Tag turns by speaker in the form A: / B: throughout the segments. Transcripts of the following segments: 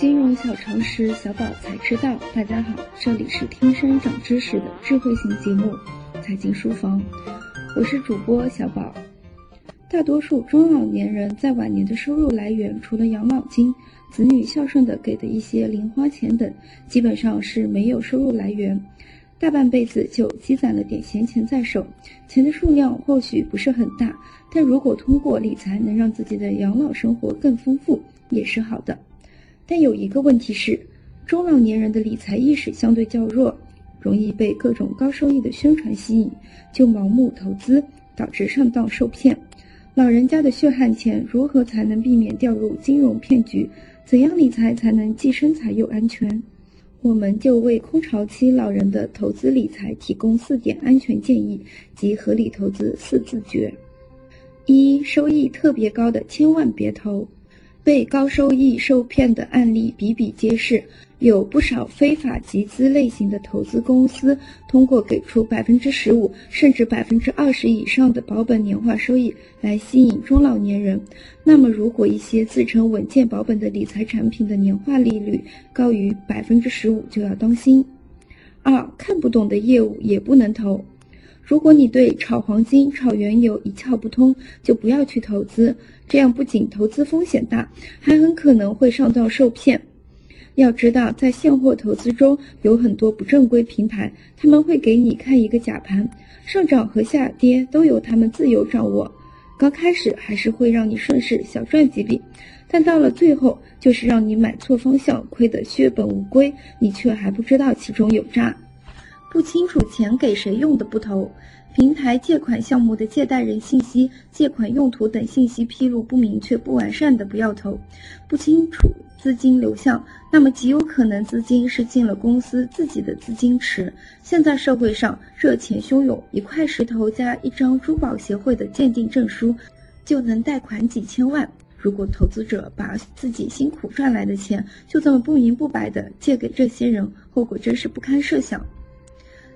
A: 金融小常识，小宝才知道。大家好，这里是天生长知识的智慧型节目《财经书房》，我是主播小宝。大多数中老年人在晚年的收入来源，除了养老金、子女孝顺的给的一些零花钱等，基本上是没有收入来源。大半辈子就积攒了点闲钱在手，钱的数量或许不是很大，但如果通过理财能让自己的养老生活更丰富，也是好的。但有一个问题是，中老年人的理财意识相对较弱，容易被各种高收益的宣传吸引，就盲目投资，导致上当受骗。老人家的血汗钱，如何才能避免掉入金融骗局？怎样理财才能既生财又安全？我们就为空巢期老人的投资理财提供四点安全建议及合理投资四字诀：一、收益特别高的千万别投。被高收益受骗的案例比比皆是，有不少非法集资类型的投资公司，通过给出百分之十五甚至百分之二十以上的保本年化收益来吸引中老年人。那么，如果一些自称稳健保本的理财产品的年化利率高于百分之十五，就要当心。二，看不懂的业务也不能投。如果你对炒黄金、炒原油一窍不通，就不要去投资。这样不仅投资风险大，还很可能会上当受骗。要知道，在现货投资中有很多不正规平台，他们会给你看一个假盘，上涨和下跌都由他们自由掌握。刚开始还是会让你顺势小赚几笔，但到了最后，就是让你买错方向，亏得血本无归，你却还不知道其中有诈。不清楚钱给谁用的不投，平台借款项目的借贷人信息、借款用途等信息披露不明确、不完善的不要投。不清楚资金流向，那么极有可能资金是进了公司自己的资金池。现在社会上热钱汹涌，一块石头加一张珠宝协会的鉴定证书，就能贷款几千万。如果投资者把自己辛苦赚来的钱就这么不明不白的借给这些人，后果真是不堪设想。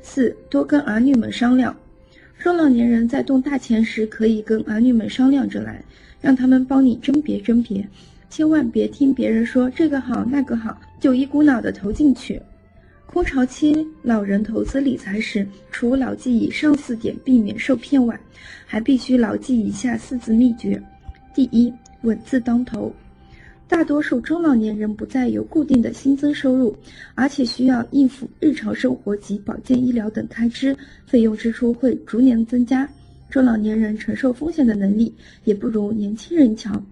A: 四多跟儿女们商量，中老年人在动大钱时，可以跟儿女们商量着来，让他们帮你甄别甄别，千万别听别人说这个好那个好，就一股脑的投进去。空巢期老人投资理财时，除牢记以上四点避免受骗外，还必须牢记以下四字秘诀：第一，稳字当头。大多数中老年人不再有固定的新增收入，而且需要应付日常生活及保健医疗等开支，费用支出会逐年增加。中老年人承受风险的能力也不如年轻人强，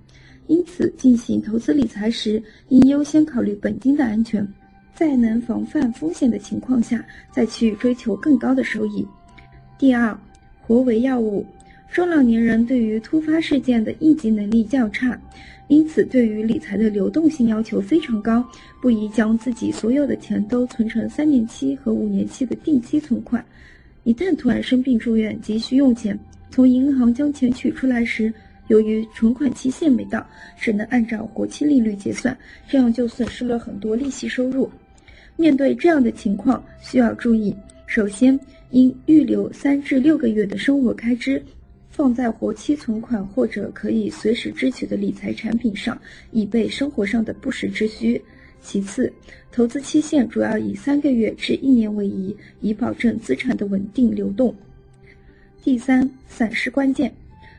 A: 因此进行投资理财时，应优先考虑本金的安全，在能防范风险的情况下，再去追求更高的收益。第二，活为药物。中老年人对于突发事件的应急能力较差。因此，对于理财的流动性要求非常高，不宜将自己所有的钱都存成三年期和五年期的定期存款。一旦突然生病住院，急需用钱，从银行将钱取出来时，由于存款期限没到，只能按照活期利率结算，这样就损失了很多利息收入。面对这样的情况，需要注意：首先，应预留三至六个月的生活开支。放在活期存款或者可以随时支取的理财产品上，以备生活上的不时之需。其次，投资期限主要以三个月至一年为宜，以保证资产的稳定流动。第三，散失关键。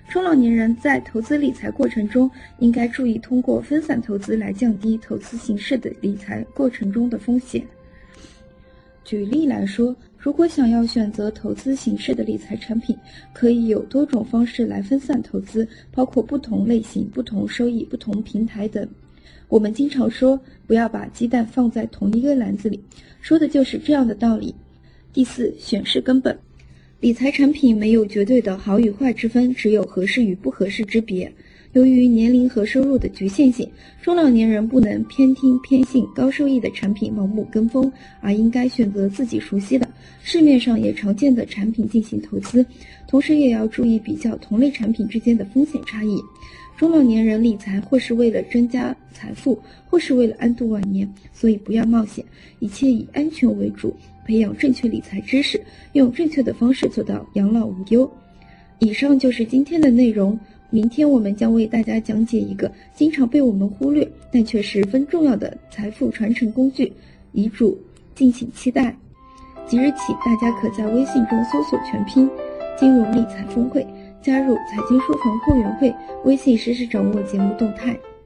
A: 中老年人在投资理财过程中，应该注意通过分散投资来降低投资形式的理财过程中的风险。举例来说，如果想要选择投资形式的理财产品，可以有多种方式来分散投资，包括不同类型、不同收益、不同平台等。我们经常说，不要把鸡蛋放在同一个篮子里，说的就是这样的道理。第四，选是根本。理财产品没有绝对的好与坏之分，只有合适与不合适之别。由于年龄和收入的局限性，中老年人不能偏听偏信高收益的产品盲目跟风，而应该选择自己熟悉的、市面上也常见的产品进行投资。同时，也要注意比较同类产品之间的风险差异。中老年人理财或是为了增加财富，或是为了安度晚年，所以不要冒险，一切以安全为主，培养正确理财知识，用正确的方式做到养老无忧。以上就是今天的内容。明天我们将为大家讲解一个经常被我们忽略，但却十分重要的财富传承工具——遗嘱，敬请期待。即日起，大家可在微信中搜索全拼“金融理财峰会”，加入财经书房会员会，微信实时掌握节目动态。